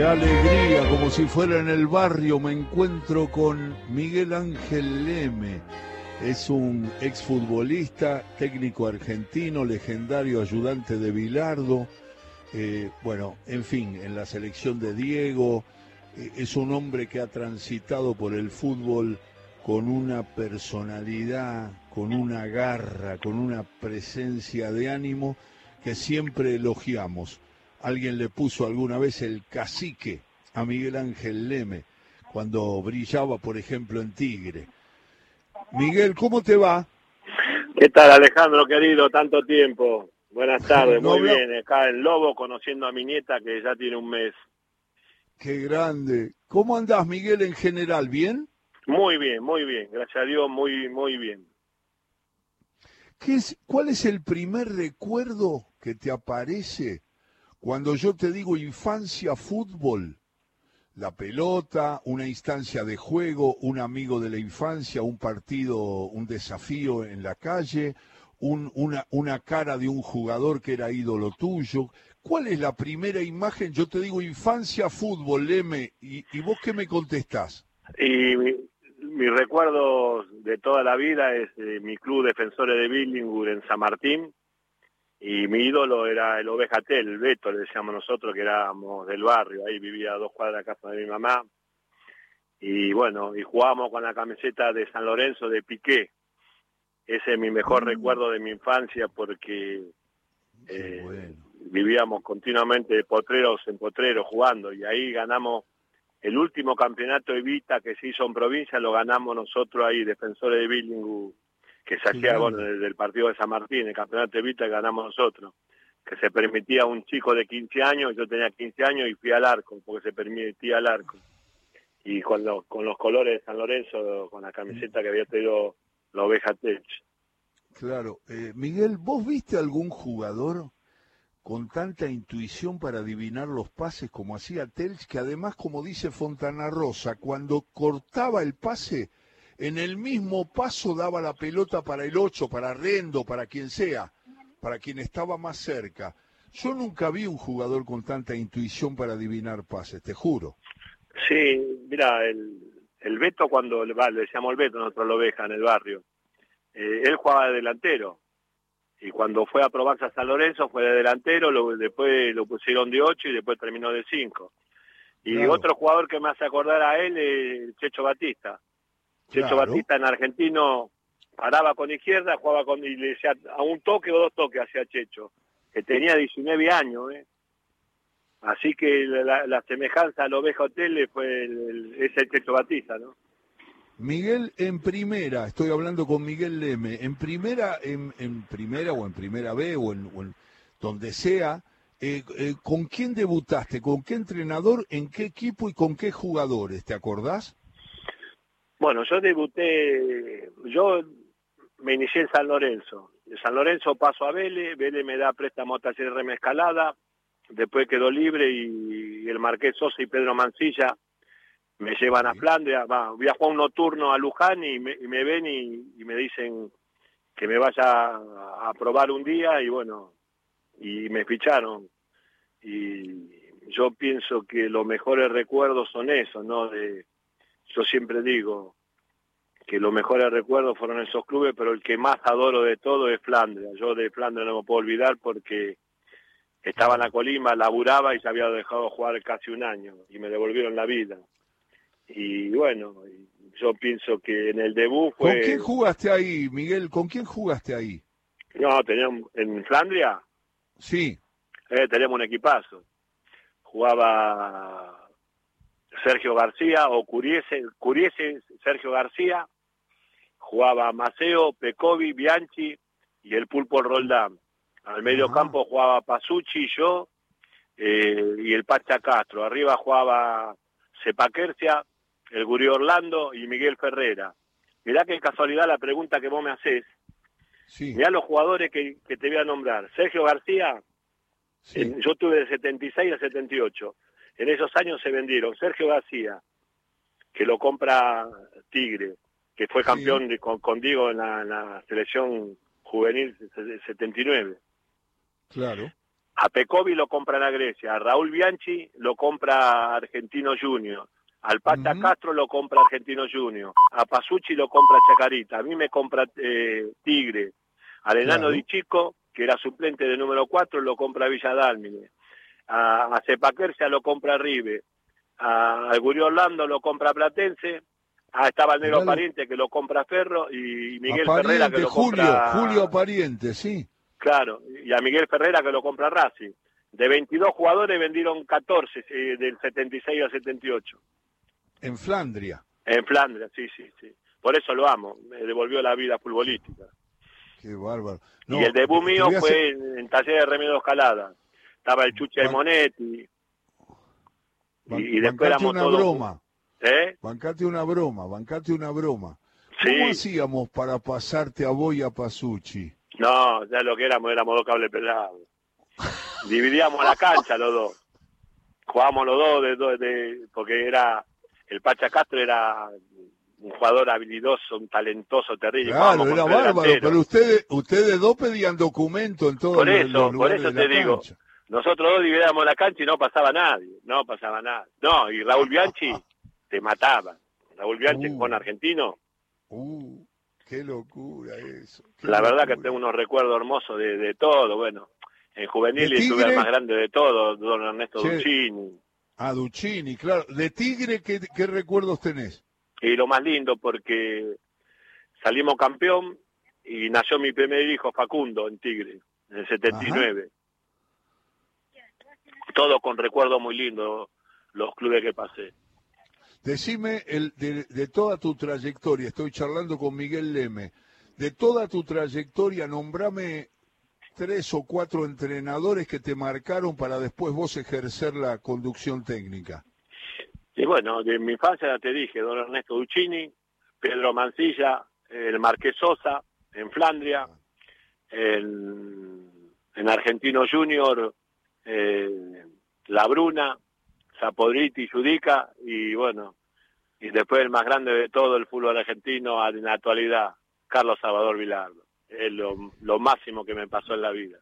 Qué alegría, como si fuera en el barrio, me encuentro con Miguel Ángel Leme. Es un exfutbolista, técnico argentino, legendario ayudante de Bilardo. Eh, bueno, en fin, en la selección de Diego. Eh, es un hombre que ha transitado por el fútbol con una personalidad, con una garra, con una presencia de ánimo que siempre elogiamos. Alguien le puso alguna vez el cacique a Miguel Ángel Leme cuando brillaba, por ejemplo, en Tigre. Miguel, ¿cómo te va? ¿Qué tal, Alejandro, querido? Tanto tiempo. Buenas tardes, muy bien. Acá en Lobo, conociendo a mi nieta que ya tiene un mes. Qué grande. ¿Cómo andás, Miguel, en general? ¿Bien? Muy bien, muy bien. Gracias a Dios, muy, muy bien. ¿Qué es, ¿Cuál es el primer recuerdo que te aparece cuando yo te digo infancia, fútbol? La pelota, una instancia de juego, un amigo de la infancia, un partido, un desafío en la calle, un, una, una cara de un jugador que era ídolo tuyo. ¿Cuál es la primera imagen? Yo te digo infancia, fútbol, Leme, y, vos qué me contestás? Y mi recuerdo de toda la vida es mi club Defensores de Billingur en San Martín y mi ídolo era el Ovejatel, el Beto, le decíamos nosotros que éramos del barrio, ahí vivía a dos cuadras de casa de mi mamá. Y bueno, y jugábamos con la camiseta de San Lorenzo de Piqué. Ese es mi mejor mm. recuerdo de mi infancia porque eh, vivíamos continuamente de potreros en potreros jugando. Y ahí ganamos el último campeonato Evita que se hizo en provincia lo ganamos nosotros ahí, defensores de Billingu, que se hacía bueno, desde el partido de San Martín, el campeonato Evita que ganamos nosotros, que se permitía un chico de 15 años, yo tenía 15 años y fui al arco, porque se permitía al arco. Y con, los con los colores de San Lorenzo, con la camiseta que había tenido la oveja Tech. Claro. Eh, Miguel, ¿vos viste algún jugador con tanta intuición para adivinar los pases como hacía Telch, que además, como dice Fontana Rosa, cuando cortaba el pase, en el mismo paso daba la pelota para el 8, para Rendo, para quien sea, para quien estaba más cerca. Yo nunca vi un jugador con tanta intuición para adivinar pases, te juro. Sí, mira, el, el Beto cuando le decíamos el Beto, nosotros lo oveja en el barrio, eh, él jugaba de delantero y cuando fue a probarse a San Lorenzo fue de delantero, lo, después lo pusieron de 8 y después terminó de 5. Y otro jugador que me hace acordar a él es Checho Batista. Checho Batista en argentino paraba con izquierda, jugaba con y le decía a un toque o dos toques hacia Checho, que tenía 19 años, ¿eh? Así que la, semejanza al Oveja Hotel fue el, es el Checho Batista, ¿no? Miguel en primera, estoy hablando con Miguel Leme, en primera, en, primera o en primera B o en, donde sea, eh, eh, ¿con quién debutaste? ¿Con qué entrenador? ¿En qué equipo y con qué jugadores? ¿Te acordás? Bueno, yo debuté, yo me inicié en San Lorenzo. De San Lorenzo paso a Vélez, Vélez me da préstamo a Taller Remescalada, después quedó libre y, y el Marqués Sosa y Pedro Mancilla me llevan a Flandria, va, voy a un nocturno a Luján y me, ven y, me dicen que me vaya a, probar un día y bueno, y me ficharon. Y yo pienso que los mejores recuerdos son esos, ¿no? De, yo siempre digo que los mejores recuerdos fueron esos clubes, pero el que más adoro de todo es Flandria. Yo de Flandria no me puedo olvidar porque estaba en la Colima, laburaba y se había dejado jugar casi un año y me devolvieron la vida y bueno, yo pienso que en el debut fue... ¿Con quién jugaste ahí, Miguel? ¿Con quién jugaste ahí? No, teníamos, en Flandria. Sí. Eh, teníamos un equipazo. Jugaba Sergio García o Curiese, Curiese Sergio García. Jugaba Maceo, Pecovi, Bianchi y el Pulpo Roldán. Al medio campo jugaba Pasucci, yo eh, y el Pacha Castro. Arriba jugaba Sepaquercia, el Gurí Orlando y Miguel Ferrera. Mirá qué casualidad la pregunta que vos me haces. Sí. Mirá los jugadores que, te voy a nombrar. Sergio García, yo tuve de 76 a 78. En esos años se vendieron. Sergio García, que lo compra Tigre, que fue campeón de, con, Diego en la, selección juvenil 79. Claro. A Pecovi lo compran a Grecia, a Raúl Bianchi lo compra Argentino Junior, al Pata Castro lo compra Argentino Junior, a Pasucci lo compra Chacarita, a mí me compra eh, Tigre, al enano Di Chico, que era suplente de número 4, lo compra Villa Dálmine, a, a lo compra Rive, a, Gurio Orlando lo compra Platense, Ah, estaba el negro Pariente que lo compra Ferro y Miguel Ferrera que lo compra... Julio Pariente, sí. Claro, y a Miguel Ferrera que lo compra Racing. De 22 jugadores vendieron 14 del 76 al 78. En Flandria. En Flandria, sí, sí, sí. Por eso lo amo, me devolvió la vida futbolística. Qué bárbaro. y el debut mío fue en, Taller de Remedio Escalada. Estaba el Chuche Monetti. Y, y después éramos una broma. ¿Eh? Bancate una broma, bancate una broma. ¿Cómo hacíamos para pasarte a Boya Pasucci? No, ya lo que éramos, éramos dos cables pelados. Dividíamos la cancha los dos. Jugábamos los dos, de, porque era el Pacha Castro era un jugador habilidoso, un talentoso, terrible. Claro, era bárbaro, pero ustedes, ustedes dos pedían documento en todo Por eso, por eso te digo. Nosotros dos dividíamos la cancha y no pasaba nadie, no pasaba nada. No, y Raúl Bianchi te mataba. Raúl Bianchi uh, con argentino. Uh, qué locura eso. la verdad que tengo unos recuerdos hermosos de, todo, bueno. En juvenil estuve el más grande de todo, don Ernesto Duccini. Ah, Duccini, claro. ¿De Tigre qué, qué recuerdos tenés? Y lo más lindo porque salimos campeón y nació mi primer hijo Facundo en Tigre, en el 79. Todo con recuerdos muy lindos, los clubes que pasé. Decime el, de, toda tu trayectoria, estoy charlando con Miguel Leme, de toda tu trayectoria, nombrame tres o cuatro entrenadores que te marcaron para después vos ejercer la conducción técnica. Y bueno, de mi infancia ya te dije, don Ernesto Duccini, Pedro Mancilla, el Marqués Sosa, en Flandria, en, Argentino Junior, eh, La Bruna, Zapodriti, Judica y bueno, y después el más grande de todo el fútbol argentino en la actualidad, Carlos Salvador Vilardo. Es lo, máximo que me pasó en la vida.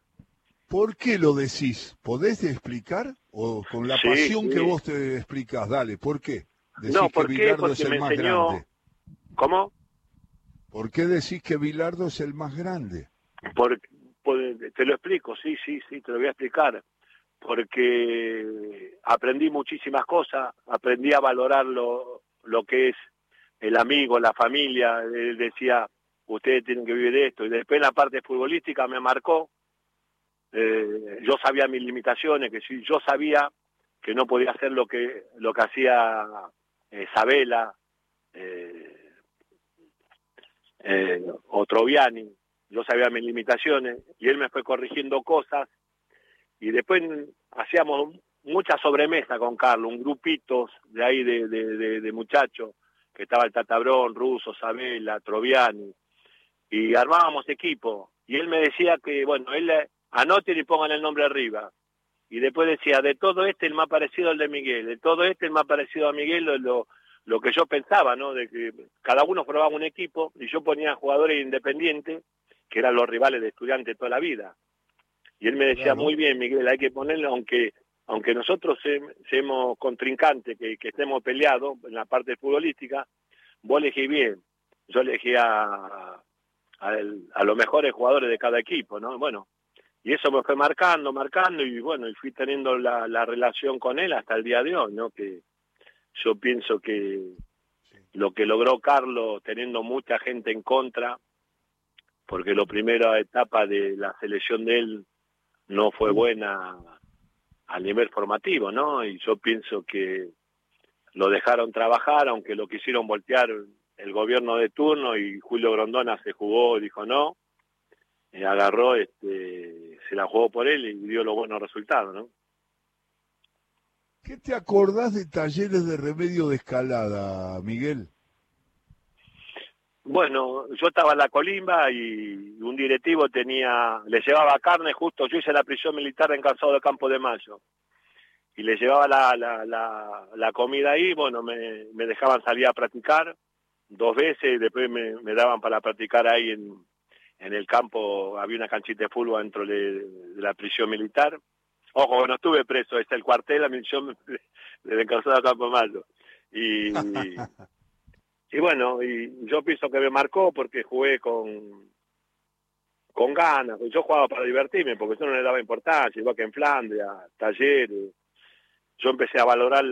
¿Por qué lo decís? ¿Podés explicar? ¿O con la pasión que vos te explicás? Dale, ¿por qué? Decís no, ¿por que Bilardo es el más grande. ¿Cómo? ¿Por qué decís que Vilardo es el más grande? Por, te lo explico, sí, sí, sí, te lo voy a explicar porque aprendí muchísimas cosas, aprendí a valorar lo, lo que es el amigo, la familia, él decía, ustedes tienen que vivir esto, y después la parte futbolística me marcó, eh, yo sabía mis limitaciones, que si yo sabía que no podía hacer lo que, lo que hacía eh, Sabela, eh, eh, o Troviani, yo sabía mis limitaciones, y él me fue corrigiendo cosas, y después hacíamos mucha sobremesa con Carlos, un grupito de ahí de, muchachos, que estaba el Tatabrón, Russo, Sabela, Troviani, y armábamos equipo. Y él me decía que, bueno, él anoten y pongan el nombre arriba. Y después decía, de todo este el más parecido al de Miguel, de todo este el más parecido a Miguel, lo, lo que yo pensaba, ¿no? De que cada uno formaba un equipo y yo ponía jugadores independientes, que eran los rivales de estudiantes toda la vida. Y él me decía, muy bien, Miguel, hay que ponerlo, aunque aunque nosotros seamos contrincantes, que, estemos peleados en la parte futbolística, vos elegí bien. Yo elegí a, a, los mejores jugadores de cada equipo, ¿no? Bueno, y eso me fue marcando, marcando, y bueno, y fui teniendo la, la relación con él hasta el día de hoy, ¿no? Que yo pienso que lo que logró Carlos, teniendo mucha gente en contra, porque la primera etapa de la selección de él no fue buena a nivel formativo, ¿no? Y yo pienso que lo dejaron trabajar, aunque lo quisieron voltear el gobierno de turno y Julio Grondona se jugó y dijo no, y agarró, este, se la jugó por él y dio los buenos resultados, ¿no? ¿Qué te acordás de talleres de remedio de escalada, Miguel? Bueno, yo estaba en la colimba y un directivo tenía, le llevaba carne justo, yo hice la prisión militar en Calzado de Campo de Mayo y le llevaba la, la, la, comida ahí, bueno, me, me, dejaban salir a practicar dos veces y después me, daban para practicar ahí en, en el campo, había una canchita de fútbol dentro de, la prisión militar Ojo, no estuve preso, es el cuartel, a mí yo me, desde a Campo Mayo. Y, y bueno, y yo pienso que me marcó porque jugué con con ganas, yo jugaba para divertirme, porque yo no le daba importancia, igual que en Flandria, talleres. Yo empecé a valorar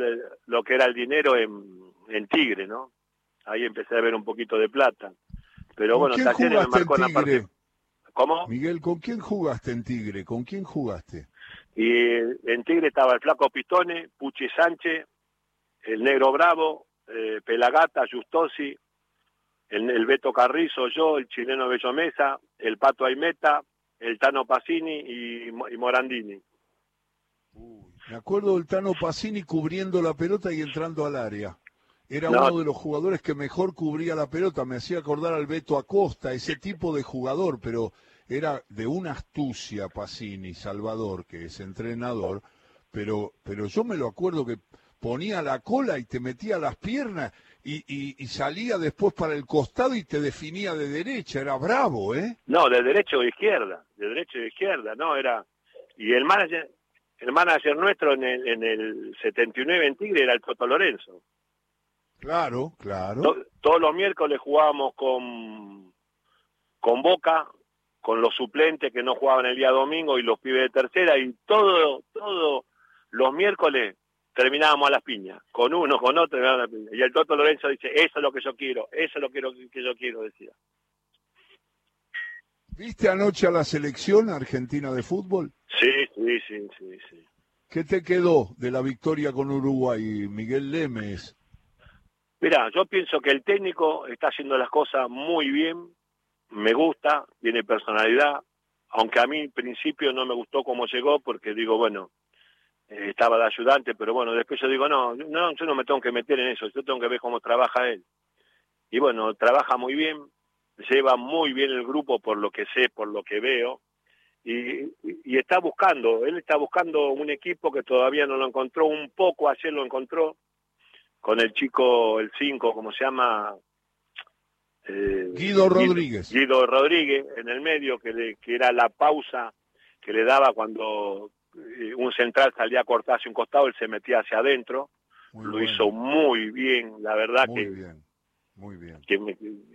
lo que era el dinero en, en Tigre, ¿no? Ahí empecé a ver un poquito de plata. Pero bueno, talleres me marcó en la parte. ¿Cómo? Miguel, ¿con quién jugaste en Tigre? ¿Con quién jugaste? Y en Tigre estaba el Flaco Pistone, Puchi Sánchez, el Negro Bravo, eh, Pelagata, Justosi, el, el, Beto Carrizo, yo, el chileno Bello Mesa, el Pato Aimeta, el Tano Pacini y, Morandini. me acuerdo del Tano Pacini cubriendo la pelota y entrando al área. Era uno de los jugadores que mejor cubría la pelota, me hacía acordar al Beto Acosta, ese tipo de jugador, pero era de una astucia Pacini, Salvador, que es entrenador, pero, pero yo me lo acuerdo que ponía la cola y te metía las piernas y, salía después para el costado y te definía de derecha, era bravo, ¿eh? No, de derecha o de izquierda, de derecha o de izquierda, no, era... Y el manager, el manager nuestro en el, en el 79 en Tigre era el Toto Lorenzo. Claro, claro. todos los miércoles jugábamos con, con Boca, con los suplentes que no jugaban el día domingo y los pibes de tercera, y todo, todo los miércoles terminábamos a las piñas, con uno, con otro, a las piñas. Y el Toto Lorenzo dice, eso es lo que yo quiero, eso es lo que, que yo quiero, decía. ¿Viste anoche a la selección argentina de fútbol? Sí, sí, sí, sí, sí. ¿Qué te quedó de la victoria con Uruguay, Miguel Lemes? Mira, yo pienso que el técnico está haciendo las cosas muy bien, me gusta, tiene personalidad, aunque a mí en principio no me gustó cómo llegó, porque digo, bueno, eh, estaba de ayudante, pero bueno, después yo digo, no, no, yo no me tengo que meter en eso, yo tengo que ver cómo trabaja él. Y bueno, trabaja muy bien, lleva muy bien el grupo por lo que sé, por lo que veo, y, y está buscando, él está buscando un equipo que todavía no lo encontró, un poco ayer lo encontró, con el chico, el 5, como se llama? Eh, Guido Rodríguez. Guido, Rodríguez en el medio, que, le, que era la pausa que le daba cuando un central salía a cortarse un costado, él se metía hacia adentro, lo hizo muy bien, la verdad muy que... Bien, muy bien.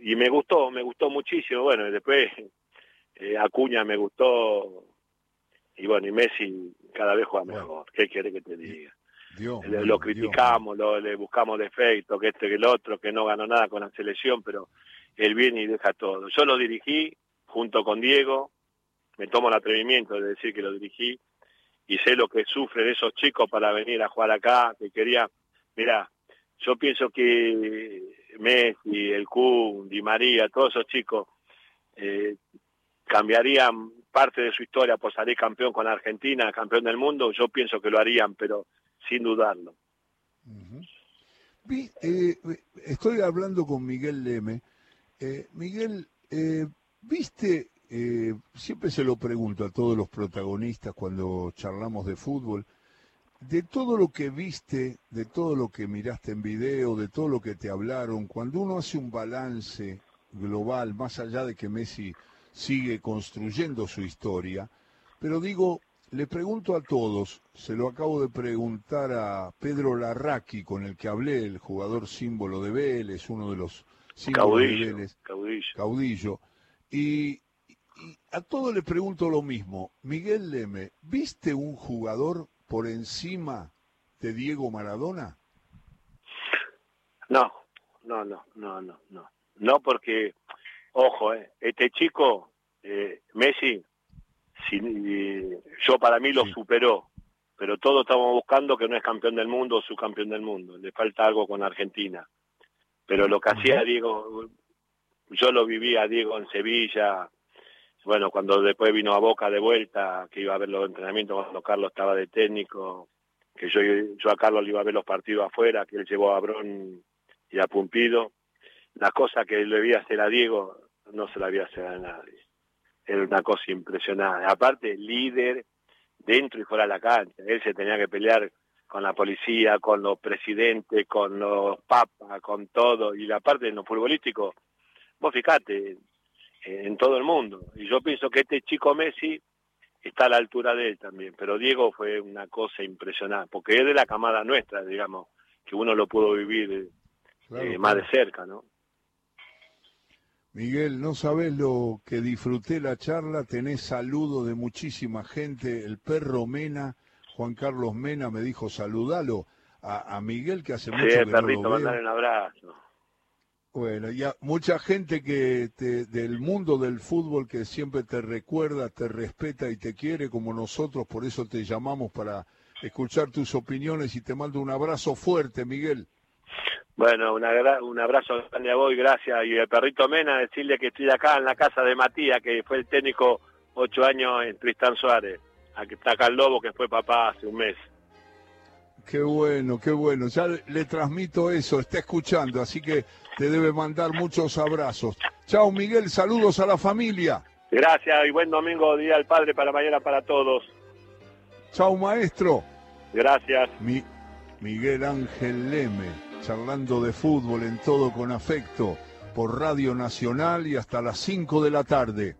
y me gustó, me gustó muchísimo, bueno, y después eh, Acuña me gustó, y bueno, y Messi cada vez juega mejor, ¿qué quiere que te diga? lo criticamos, lo, le buscamos defectos, que este que el otro, que no ganó nada con la selección, pero él viene y deja todo. Yo lo dirigí junto con Diego, me tomo el atrevimiento de decir que lo dirigí, y sé lo que sufren esos chicos para venir a jugar acá, que quería, mira, yo pienso que Messi, el Kun, Di María, todos esos chicos eh, cambiarían parte de su historia por salir campeón con Argentina, campeón del mundo, yo pienso que lo harían, pero sin dudarlo. Eh, estoy hablando con Miguel Leme. Eh, Miguel, ¿viste eh, siempre se lo pregunto a todos los protagonistas cuando charlamos de fútbol, de todo lo que viste, de todo lo que miraste en video, de todo lo que te hablaron, cuando uno hace un balance global, más allá de que Messi sigue construyendo su historia, pero digo, le pregunto a todos, se lo acabo de preguntar a Pedro Larraqui, con el que hablé, el jugador símbolo de Vélez, uno de los símbolos de Vélez, caudillo. caudillo. Y, y a todos le pregunto lo mismo. Miguel Leme, ¿viste un jugador por encima de Diego Maradona? No, no, no, no, no, no. No porque, ojo, eh, este chico, eh, Messi, yo para mí lo superó, pero todos estamos buscando que no es campeón del mundo o subcampeón del mundo. Le falta algo con Argentina. Pero lo que hacía Diego, yo lo vivía Diego en Sevilla, bueno, cuando después vino a Boca de vuelta, que iba a ver los entrenamientos cuando Carlos estaba de técnico, que yo, yo a Carlos le iba a ver los partidos afuera, que él llevó a Brón y a Pumpido. Las cosas que le vi hacer a Diego no se la había hacer a nadie. Era una cosa impresionante. Aparte, líder dentro y fuera de la cancha. Él se tenía que pelear con la policía, con los presidentes, con los papas, con todo. Y la parte de lo futbolístico, vos fíjate, en todo el mundo. Y yo pienso que este chico Messi está a la altura de él también. Pero Diego fue una cosa impresionante, porque es de la camada nuestra, digamos, que uno lo pudo vivir eh, más de cerca, ¿no? Miguel, no sabes lo que disfruté la charla, tenés saludo de muchísima gente, el perro Mena, Juan Carlos Mena me dijo saludalo a, Miguel que hace mucho que perrito, no lo un abrazo. Bueno, ya mucha gente que del mundo del fútbol que siempre te recuerda, te respeta y te quiere como nosotros, por eso te llamamos para escuchar tus opiniones y te mando un abrazo fuerte, Miguel. Bueno, un abrazo grande a vos y gracias. Y el perrito Mena, decirle que estoy acá en la casa de Matías, que fue el técnico ocho años en Tristán Suárez. Aquí está acá el Lobo, que fue papá hace un mes. Qué bueno, qué bueno. Ya le, transmito eso, está escuchando, así que te debe mandar muchos abrazos. Chao, Miguel, saludos a la familia. Gracias y buen domingo, Día del Padre para mañana para todos. Chao, maestro. Gracias. Miguel Ángel Leme charlando de fútbol en todo con afecto por Radio Nacional y hasta las 5 de la tarde.